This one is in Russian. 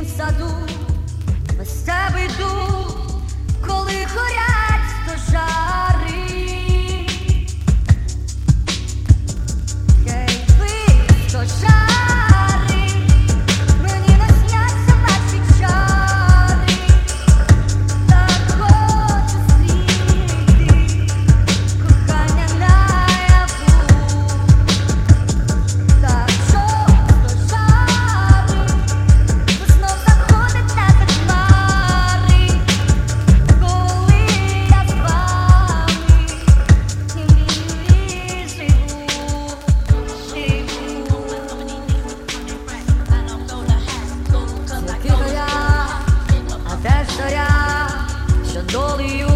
В саду. Мы с тобой думаем Dolly